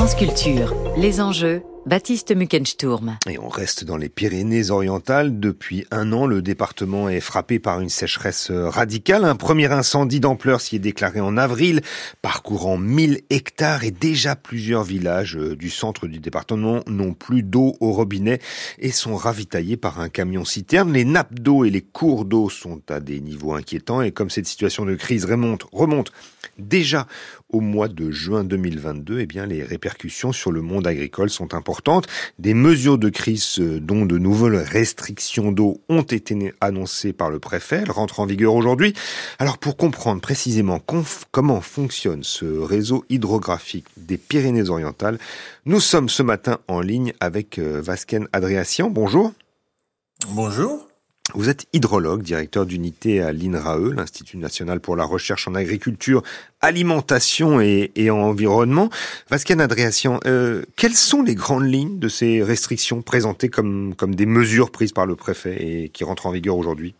France les enjeux, Baptiste Muckensturm. Et on reste dans les Pyrénées-Orientales. Depuis un an, le département est frappé par une sécheresse radicale. Un premier incendie d'ampleur s'y est déclaré en avril, parcourant 1000 hectares et déjà plusieurs villages du centre du département n'ont plus d'eau au robinet et sont ravitaillés par un camion citerne. Les nappes d'eau et les cours d'eau sont à des niveaux inquiétants et comme cette situation de crise remonte, remonte déjà au mois de juin 2022, eh bien, les répercussions sur le monde agricole sont importantes. Des mesures de crise, euh, dont de nouvelles restrictions d'eau, ont été annoncées par le préfet. Elles rentrent en vigueur aujourd'hui. Alors, pour comprendre précisément comment fonctionne ce réseau hydrographique des Pyrénées-Orientales, nous sommes ce matin en ligne avec euh, Vasken Adriassian. Bonjour. Bonjour. Vous êtes hydrologue, directeur d'unité à l'INRAE, l'Institut national pour la recherche en agriculture, alimentation et, environnement. Vascan Adriassian, euh, quelles sont les grandes lignes de ces restrictions présentées comme, comme des mesures prises par le préfet et qui rentrent en vigueur aujourd'hui?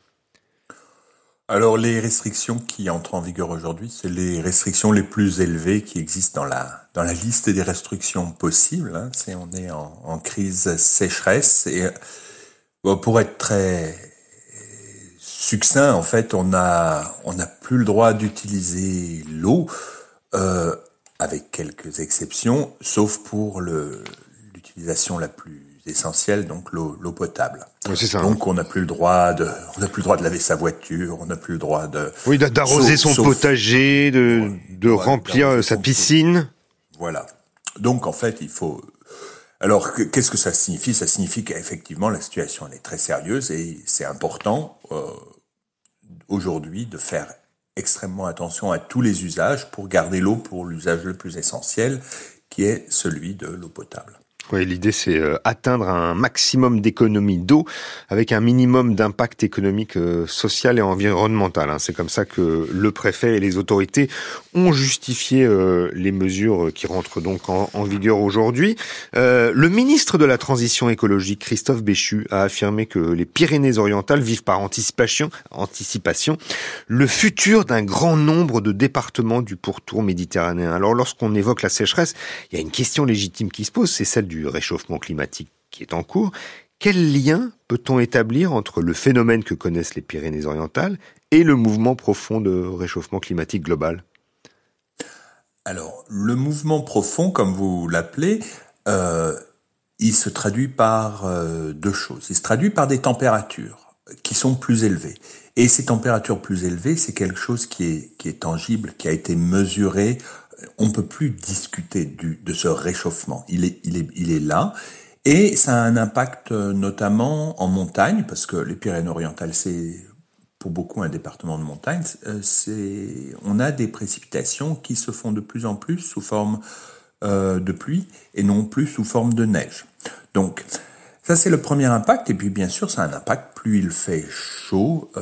Alors les restrictions qui entrent en vigueur aujourd'hui, c'est les restrictions les plus élevées qui existent dans la dans la liste des restrictions possibles. Hein. On est en, crise sécheresse et pour être très succinct, en fait, on a on n'a plus le droit d'utiliser l'eau, euh, avec quelques exceptions, sauf pour l'utilisation la plus essentielle, donc l'eau potable. ça. Donc on n'a plus le droit de on n'a plus le droit de laver sa voiture, on n'a plus le droit de oui d'arroser son potager, de de remplir sa piscine. Voilà. Donc en fait, il faut alors, qu'est-ce que ça signifie? Ça signifie qu'effectivement, la situation elle est très sérieuse et c'est important euh, aujourd'hui de faire extrêmement attention à tous les usages pour garder l'eau pour l'usage le plus essentiel, qui est celui de l'eau potable. Oui, l'idée c'est euh, atteindre un maximum d'économie d'eau avec un minimum d'impact économique, euh, social et environnemental. Hein. C'est comme ça que le préfet et les autorités ont justifié euh, les mesures qui rentrent donc en, vigueur aujourd'hui. le ministre de la Transition écologique, Christophe Béchu, a affirmé que les Pyrénées-Orientales vivent par anticipation, anticipation le futur d'un grand nombre de départements du pourtour méditerranéen. Alors lorsqu'on évoque la sécheresse, il y a une question légitime qui se pose, c'est celle du réchauffement climatique qui est en cours, quel lien peut-on établir entre le phénomène que connaissent les Pyrénées-Orientales et le mouvement profond de réchauffement climatique global? Alors, le mouvement profond, comme vous l'appelez, euh, il se traduit par euh, deux choses. Il se traduit par des températures qui sont plus élevées. Et ces températures plus élevées, c'est quelque chose qui est, qui est tangible, qui a été mesuré on peut plus discuter de ce réchauffement. Il est, là. Et ça a un impact euh, notamment en montagne, parce que les Pyrénées-Orientales, c'est pour beaucoup un département de montagne. Euh, on a des précipitations qui se font de plus en plus sous forme euh, de pluie et non plus sous forme de neige. Donc, ça c'est le premier impact. Et puis bien sûr, ça a un impact. Plus il fait chaud,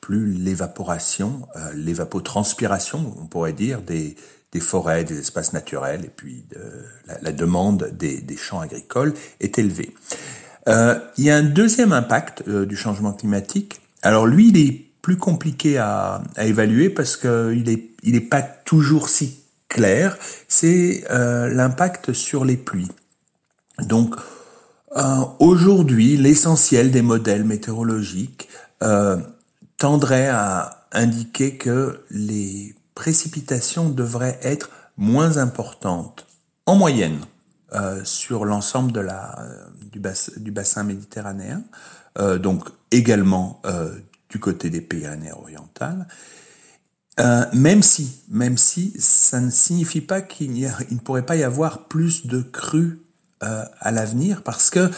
plus l'évaporation, l'évapotranspiration, on pourrait dire, des, des forêts, des espaces naturels, et puis la, demande des, champs agricoles est élevée. Euh, il y a un deuxième impact euh, du changement climatique. Alors lui, il est plus compliqué à, évaluer parce qu'il est, il est pas toujours si clair. C'est euh, l'impact sur les pluies. Donc aujourd'hui, l'essentiel des modèles météorologiques tendrait à indiquer que les précipitations devraient être moins importantes en moyenne euh, sur l'ensemble de la euh, du, bassin méditerranéen, euh, donc également du côté des Pyrénées-Orientales. Euh, même si, même si, ça ne signifie pas qu'il ne pourrait pas y avoir plus de crues à l'avenir, parce que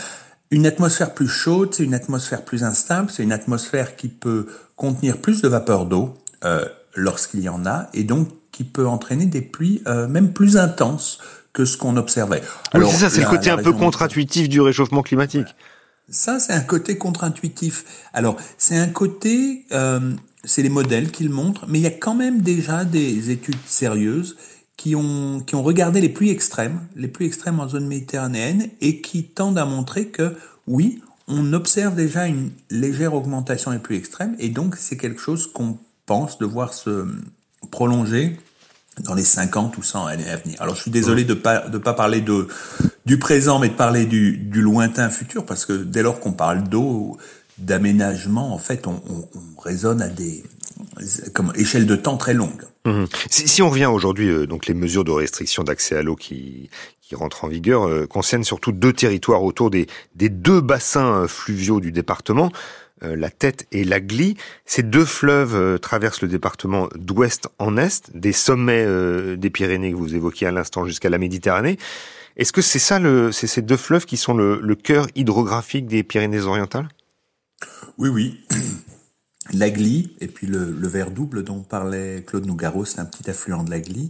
une atmosphère plus chaude, c'est une atmosphère plus instable, c'est une atmosphère qui peut contenir plus de vapeur d'eau, lorsqu'il y en a, et donc qui peut entraîner des pluies euh, même plus intenses que ce qu'on observait. Alors, c'est ça, c'est le côté un peu contre-intuitif du réchauffement climatique. Ça, c'est un côté contre-intuitif. Alors, c'est un côté, euh, c'est les modèles qui le montrent, mais il y a quand même déjà des études sérieuses qui ont, qui ont regardé les pluies extrêmes, les pluies extrêmes en zone méditerranéenne, et qui tendent à montrer que, oui, on observe déjà une légère augmentation des pluies extrêmes, et donc c'est quelque chose qu'on pense devoir se prolonger dans les 50 ou 100 années à venir. Alors je suis désolé de pas de pas parler de du présent, mais de parler du, du lointain futur, parce que dès lors qu'on parle d'eau, d'aménagement, en fait, on, on, on, raisonne à des comme échelles de temps très longues. Mmh. Si, si, on revient aujourd'hui, euh, donc les mesures de restriction d'accès à l'eau qui qui rentrent en vigueur euh, concernent surtout deux territoires autour des des deux bassins euh, fluviaux du département. Euh, la Tête et la Glie. Ces deux fleuves euh, traversent le département d'ouest en est, des sommets euh, des Pyrénées que vous évoquiez à l'instant jusqu'à la Méditerranée. Est-ce que c'est ça, le, c'est ces deux fleuves qui sont le, le cœur hydrographique des Pyrénées-Orientales Oui, oui. La Glie et puis le, le vert double dont parlait Claude Nougaro, c'est un petit affluent de la Glie.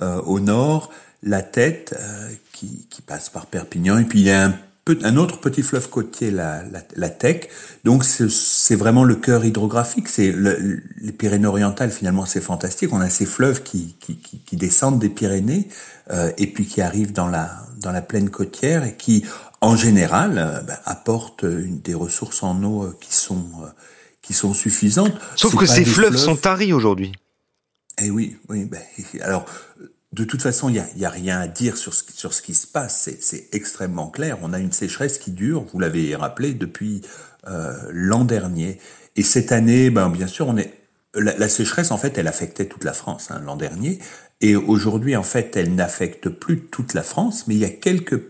Euh, au nord, la Tête euh, qui, qui passe par Perpignan et puis il y a un un autre petit fleuve côtier, la, la, la Tech. Donc c'est vraiment le cœur hydrographique. C'est le, les Pyrénées-Orientales. Finalement, c'est fantastique. On a ces fleuves qui, qui, qui, qui descendent des Pyrénées euh, et puis qui arrivent dans la dans la plaine côtière et qui, en général, euh, ben, apportent une, des ressources en eau euh, qui sont euh, qui sont suffisantes. Sauf que ces fleuves, fleuves, sont taris aujourd'hui. Eh oui, oui. Ben, alors de toute façon, il n'y a, a, rien à dire sur ce, sur ce qui se passe. C'est extrêmement clair. On a une sécheresse qui dure, vous l'avez rappelé, depuis euh, l'an dernier. Et cette année, ben, bien sûr, on est la, la sécheresse, en fait, elle affectait toute la France hein, l'an dernier. Et aujourd'hui, en fait, elle n'affecte plus toute la France, mais il y a quelques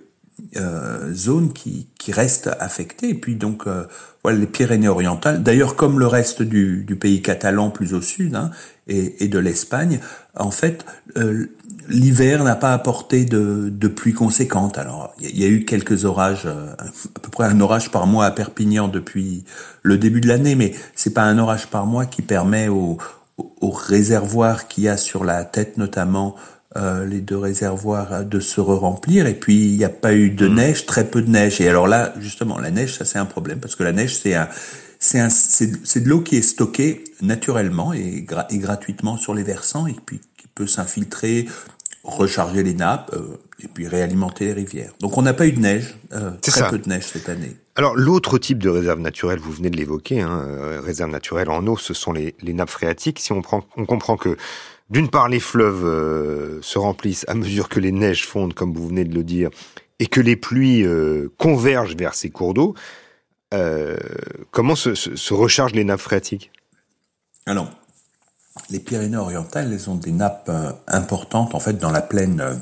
euh, zones qui, qui restent affectées. Et puis donc, euh, voilà, les Pyrénées-Orientales, d'ailleurs comme le reste du, du, pays catalan plus au sud hein, et, et, de l'Espagne, en fait, euh, l'hiver n'a pas apporté de, de pluie conséquente. Alors, il y, y, a eu quelques orages, euh, à peu près un orage par mois à Perpignan depuis le début de l'année, mais c'est pas un orage par mois qui permet aux, aux réservoirs qu'il y a sur la tête notamment euh, les deux réservoirs de se remplir et puis il n'y a pas eu de mmh. neige, très peu de neige. Et alors là, justement, la neige, ça c'est un problème parce que la neige c'est un c'est de l'eau qui est stockée naturellement et, gra et, gratuitement sur les versants et puis peut s'infiltrer, recharger les nappes euh, et puis réalimenter les rivières. Donc on n'a pas eu de neige, euh, très ça. peu de neige cette année. Alors l'autre type de réserve naturelle, vous venez de l'évoquer, hein, euh, réserve naturelle en eau, ce sont les, les nappes phréatiques. Si on prend, on comprend que d'une part, les fleuves se remplissent à mesure que les neiges fondent, comme vous venez de le dire, et que les pluies convergent vers ces cours d'eau. Comment se, se, se, rechargent les nappes phréatiques? Alors, les Pyrénées-Orientales, elles ont des nappes euh, importantes, en fait, dans la plaine, euh,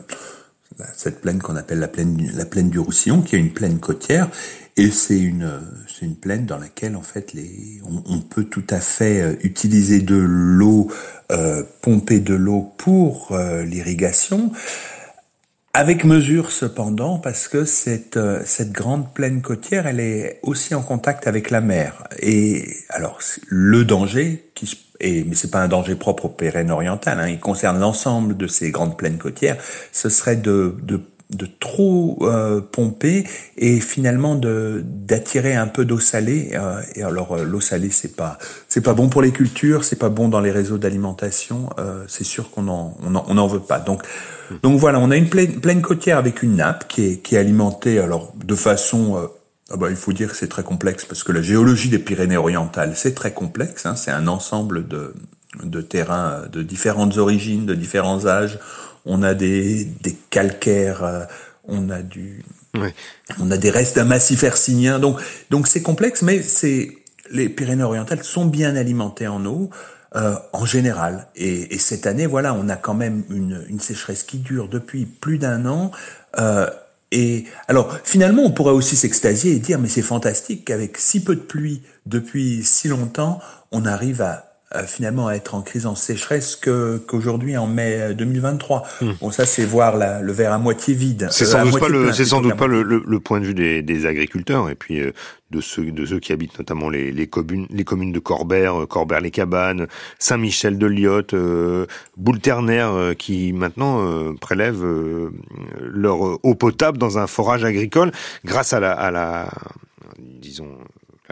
cette plaine qu'on appelle la plaine, la plaine du Roussillon, qui est une plaine côtière, et c'est une, c'est une plaine dans laquelle en fait on, peut tout à fait euh, utiliser de l'eau, euh, pomper de l'eau pour euh, l'irrigation, avec mesure cependant parce que cette euh, cette grande plaine côtière, elle est aussi en contact avec la mer. Et alors le danger qui et mais c'est pas un danger propre aux Pyrénées orientales, hein, il concerne l'ensemble de ces grandes plaines côtières, ce serait de, de de trop euh, pomper et finalement de d'attirer un peu d'eau salée. Euh, et alors euh, l'eau salée c'est pas c'est pas bon pour les cultures c'est pas bon dans les réseaux d'alimentation euh, c'est sûr qu'on en on en, on en veut pas. Donc donc voilà on a une plaine, plaine côtière avec une nappe qui est qui est alimentée alors de façon euh, ah bah, il faut dire que c'est très complexe parce que la géologie des Pyrénées orientales c'est très complexe hein, c'est un ensemble de de terrains de différentes origines de différents âges on a des, des calcaires, euh, on a du, on a des restes d'un massif hercynien. Donc, donc c'est complexe, mais c'est les Pyrénées-Orientales sont bien alimentées en eau. Euh, en général. Et, et, cette année, voilà, on a quand même une, une sécheresse qui dure depuis plus d'un an. Euh, et alors, finalement, on pourrait aussi s'extasier et dire, mais c'est fantastique qu'avec si peu de pluie depuis si longtemps, on arrive à finalement à être en crise en sécheresse que qu'aujourd'hui en mai 2023. Hmm. Bon, ça c'est voir la, le verre à moitié vide. C'est sans, doute, pas le, c'est sans doute pas le, le, le, point de vue des, des agriculteurs et puis euh, de ceux de ceux qui habitent notamment les, les communes les communes de Corbert, euh, Corbert les Cabanes, Saint-Michel de Lyotte, euh, Boule-Ternaire euh, qui maintenant euh, prélèvent leur eau potable dans un forage agricole grâce à la, à la disons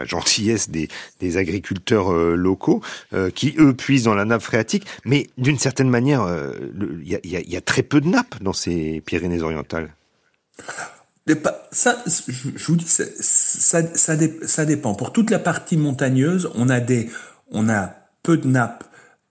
gentillesse des, des agriculteurs euh, locaux euh, qui eux puisent dans la nappe phréatique, mais d'une certaine manière, il euh, y, y, a très peu de nappes dans ces Pyrénées-Orientales. Ça, je vous dis, ça, ça, ça, ça, dépend. Pour toute la partie montagneuse, on a des, on a peu de nappes,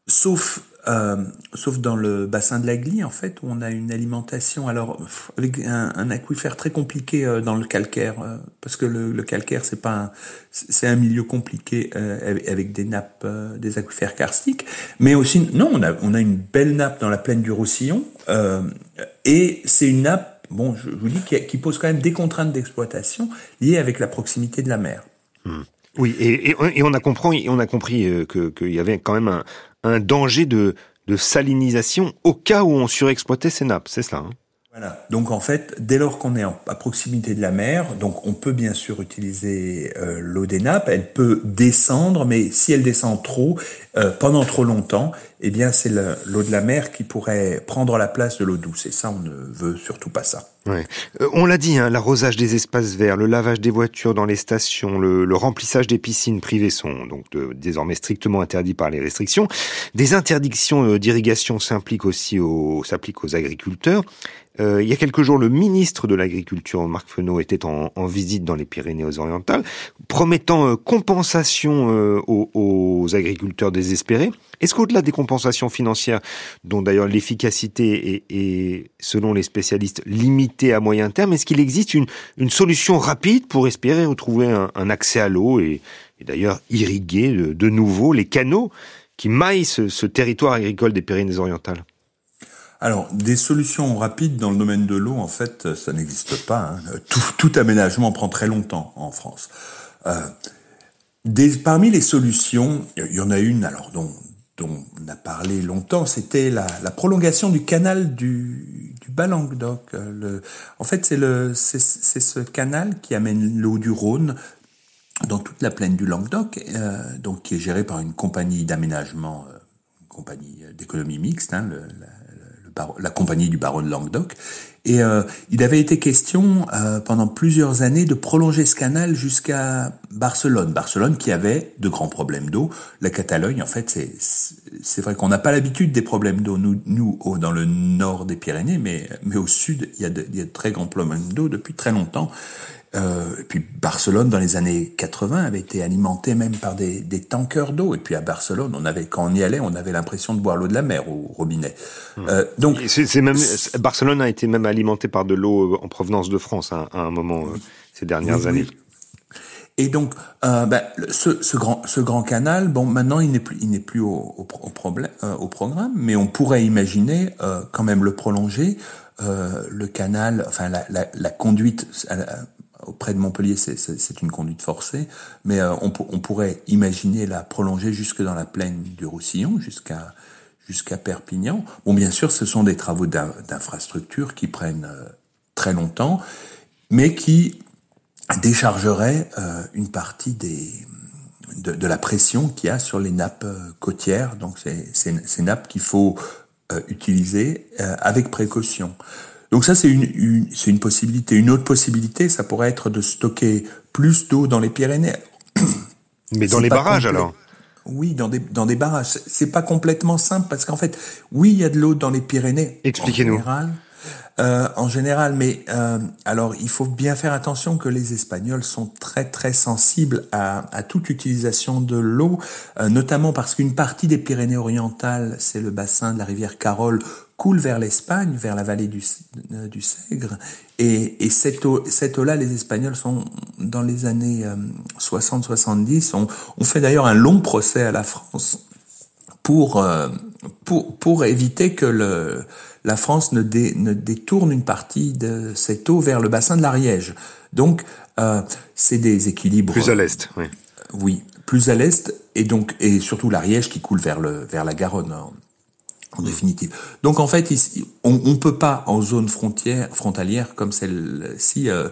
sauf euh, sauf dans le bassin de la Glie, en fait, où on a une alimentation, alors avec un, aquifère très compliqué euh, dans le calcaire, euh, parce que le, calcaire c'est pas, c'est un milieu compliqué avec des nappes, des aquifères karstiques, mais aussi, non, on a, on a une belle nappe dans la plaine du Roussillon, et c'est une nappe, bon, je, vous dis, qui, pose quand même des contraintes d'exploitation liées avec la proximité de la mer. Hmm. Oui, et, on a compris, on a compris qu'il y avait quand même un, un danger de, salinisation au cas où on surexploitait ces nappes, c'est cela hein voilà. Donc en fait, dès lors qu'on est à proximité de la mer, donc on peut bien sûr utiliser euh, l'eau des nappes. Elle peut descendre, mais si elle descend trop euh, pendant trop longtemps, eh bien c'est l'eau de la mer qui pourrait prendre la place de l'eau douce. Et ça, on ne veut surtout pas ça. Ouais. Euh, on l'a dit, hein, l'arrosage des espaces verts, le lavage des voitures dans les stations, le, remplissage des piscines privées sont donc désormais strictement interdits par les restrictions. Des interdictions d'irrigation s'impliquent aussi aux, agriculteurs. Euh, il y a quelques jours, le ministre de l'Agriculture, Marc Fenot, était en, visite dans les Pyrénées-Orientales, promettant euh, compensation euh, aux, agriculteurs désespérés. Est-ce qu'au-delà des compensations financières, dont d'ailleurs l'efficacité est, selon les spécialistes, limitée à moyen terme, est-ce qu'il existe une, solution rapide pour espérer retrouver un, accès à l'eau et, d'ailleurs irriguer de, nouveau les canaux qui maillent ce, territoire agricole des Pyrénées-Orientales? Alors, des solutions rapides dans le domaine de l'eau, en fait, ça n'existe pas. Hein. Tout, aménagement prend très longtemps en France. Euh, parmi les solutions, il y en a une, alors dont, dont on a parlé longtemps, c'était la, prolongation du canal du, Bas-Languedoc. En fait, c'est ce canal qui amène l'eau du Rhône dans toute la plaine du Languedoc, euh, donc qui est géré par une compagnie d'aménagement, euh, une compagnie d'économie mixte, hein, la, la compagnie du baron de Languedoc. Et euh, il avait été question euh, pendant plusieurs années de prolonger ce canal jusqu'à Barcelone. Barcelone qui avait de grands problèmes d'eau. La Catalogne, en fait, c'est vrai qu'on n'a pas l'habitude des problèmes d'eau nous nous dans le nord des Pyrénées, mais mais au sud il y il y a de très grands problèmes d'eau depuis très longtemps. Euh, et puis Barcelone dans les années 80 avait été alimenté même par des, des tankers d'eau. Et puis à Barcelone, on avait quand on y allait, on avait l'impression de boire l'eau de la mer au robinet. Mmh. Euh, donc c'est même Barcelone a été même alimenté par de l'eau euh, en provenance de France hein, à un moment euh, ces dernières années. Et donc, euh, ben, ce, ce, grand, ce grand canal, bon, maintenant il n'est plus, il n'est plus au, au, au, problème, euh, au programme, mais on pourrait imaginer euh, quand même le prolonger. le canal, enfin la, la, la conduite auprès de Montpellier, c'est une conduite forcée, mais euh, on, pourrait imaginer la prolonger jusque dans la plaine du Roussillon, jusqu'à Perpignan. Bon, bien sûr, ce sont des travaux d'infrastructure qui prennent euh, très longtemps, mais qui déchargeraient euh, une partie de, la pression qu'il y a sur les nappes côtières. Donc, c'est ces nappes qu'il faut utiliser avec précaution. Donc ça, c'est une, une c'est une possibilité. Une autre possibilité, ça pourrait être de stocker plus d'eau dans les Pyrénées. Mais dans les barrages alors? Oui, dans des, dans des barrages. C'est pas complètement simple parce qu'en fait, oui, il y a de l'eau dans les Pyrénées. Expliquez-nous. Euh, en général, mais euh, alors il faut bien faire attention que les Espagnols sont très très sensibles à, à toute utilisation de l'eau, euh, notamment parce qu'une partie des Pyrénées-Orientales, c'est le bassin de la rivière Carole, coule vers l'Espagne, vers la vallée du, euh, du Sègre, et, et cette eau, cette eau-là, les Espagnols sont dans les années 60-70, on, on fait d'ailleurs un long procès à la France pour pour pour éviter que le la France ne, ne, détourne une partie de cette eau vers le bassin de l'Ariège. Donc, euh, c'est des équilibres. Plus à l'est, oui. oui, plus à l'est, et donc et surtout l'Ariège qui coule vers le vers la Garonne. En, définitive. Donc en fait, ici, on ne peut pas en zone frontière, frontalière comme celle-ci euh,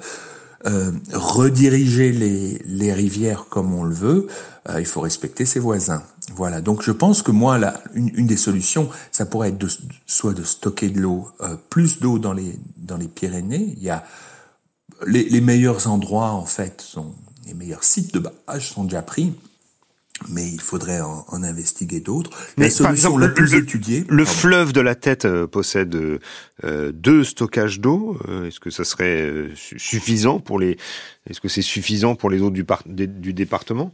euh, rediriger les, les rivières comme on le veut. Euh, il faut respecter ses voisins. Voilà. Donc je pense que moi, là, une, une des solutions, ça pourrait être de, soit de stocker de l'eau, euh, plus d'eau dans les dans les Pyrénées. Il y a les, les meilleurs endroits en fait sont les meilleurs sites de barrage sont déjà pris mais il faudrait en, en investiguer d'autres. La solution la plus le, étudiée. Le fleuve de la Tête euh, possède euh, deux stockages d'eau. Euh, est-ce que ça serait euh, suffisant pour les Est-ce que c'est suffisant pour les eaux du, par... du département?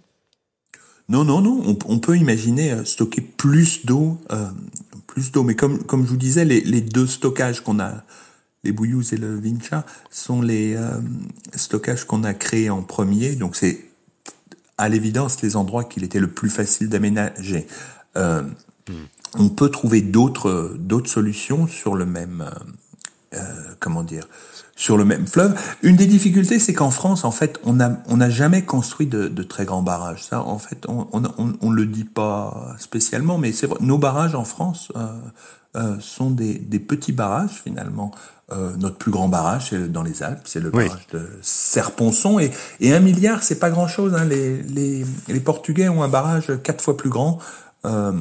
Non, non, non. On, on, peut imaginer stocker plus d'eau, plus d'eau. Mais comme, comme je vous disais, les, les deux stockages qu'on a, les Bouilloux et le Vincha, sont les euh, stockages qu'on a créés en premier. Donc c'est à l'évidence les endroits qu'il était le plus facile d'aménager. Euh. On peut trouver d'autres d'autres solutions sur le même euh, comment dire sur le même fleuve. Une des difficultés, c'est qu'en France, en fait, on n'a on a jamais construit de, très grands barrages. Ça, en fait, on on, on, le dit pas spécialement, mais c'est. Nos barrages en France euh, sont des, petits barrages finalement. Euh, notre plus grand barrage, c'est dans les Alpes, c'est le barrage de Serponçon. Et, et un milliard, c'est pas grand-chose. Hein. Les, les, les, Portugais ont un barrage quatre fois plus grand. Euh,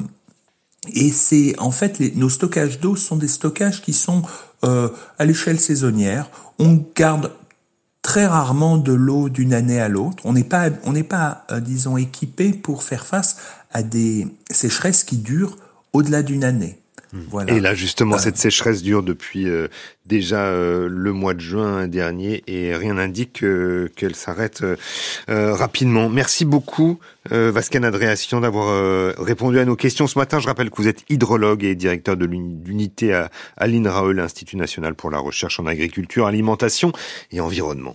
et c'est en fait les, nos stockages d'eau sont des stockages qui sont euh, à l'échelle saisonnière. On garde très rarement de l'eau d'une année à l'autre. On n'est pas, on n'est pas, euh, disons, équipé pour faire face à des sécheresses qui durent au-delà d'une année. Et là, justement, cette sécheresse dure depuis euh, déjà euh, le mois de juin dernier et rien n'indique qu'elle s'arrête euh, rapidement. Merci beaucoup, Vascan Adréation, d'avoir répondu à nos questions ce matin. Je rappelle que vous êtes hydrologue et directeur de l'unité à, à l'INRAE, l'Institut national pour la recherche en agriculture, alimentation et environnement.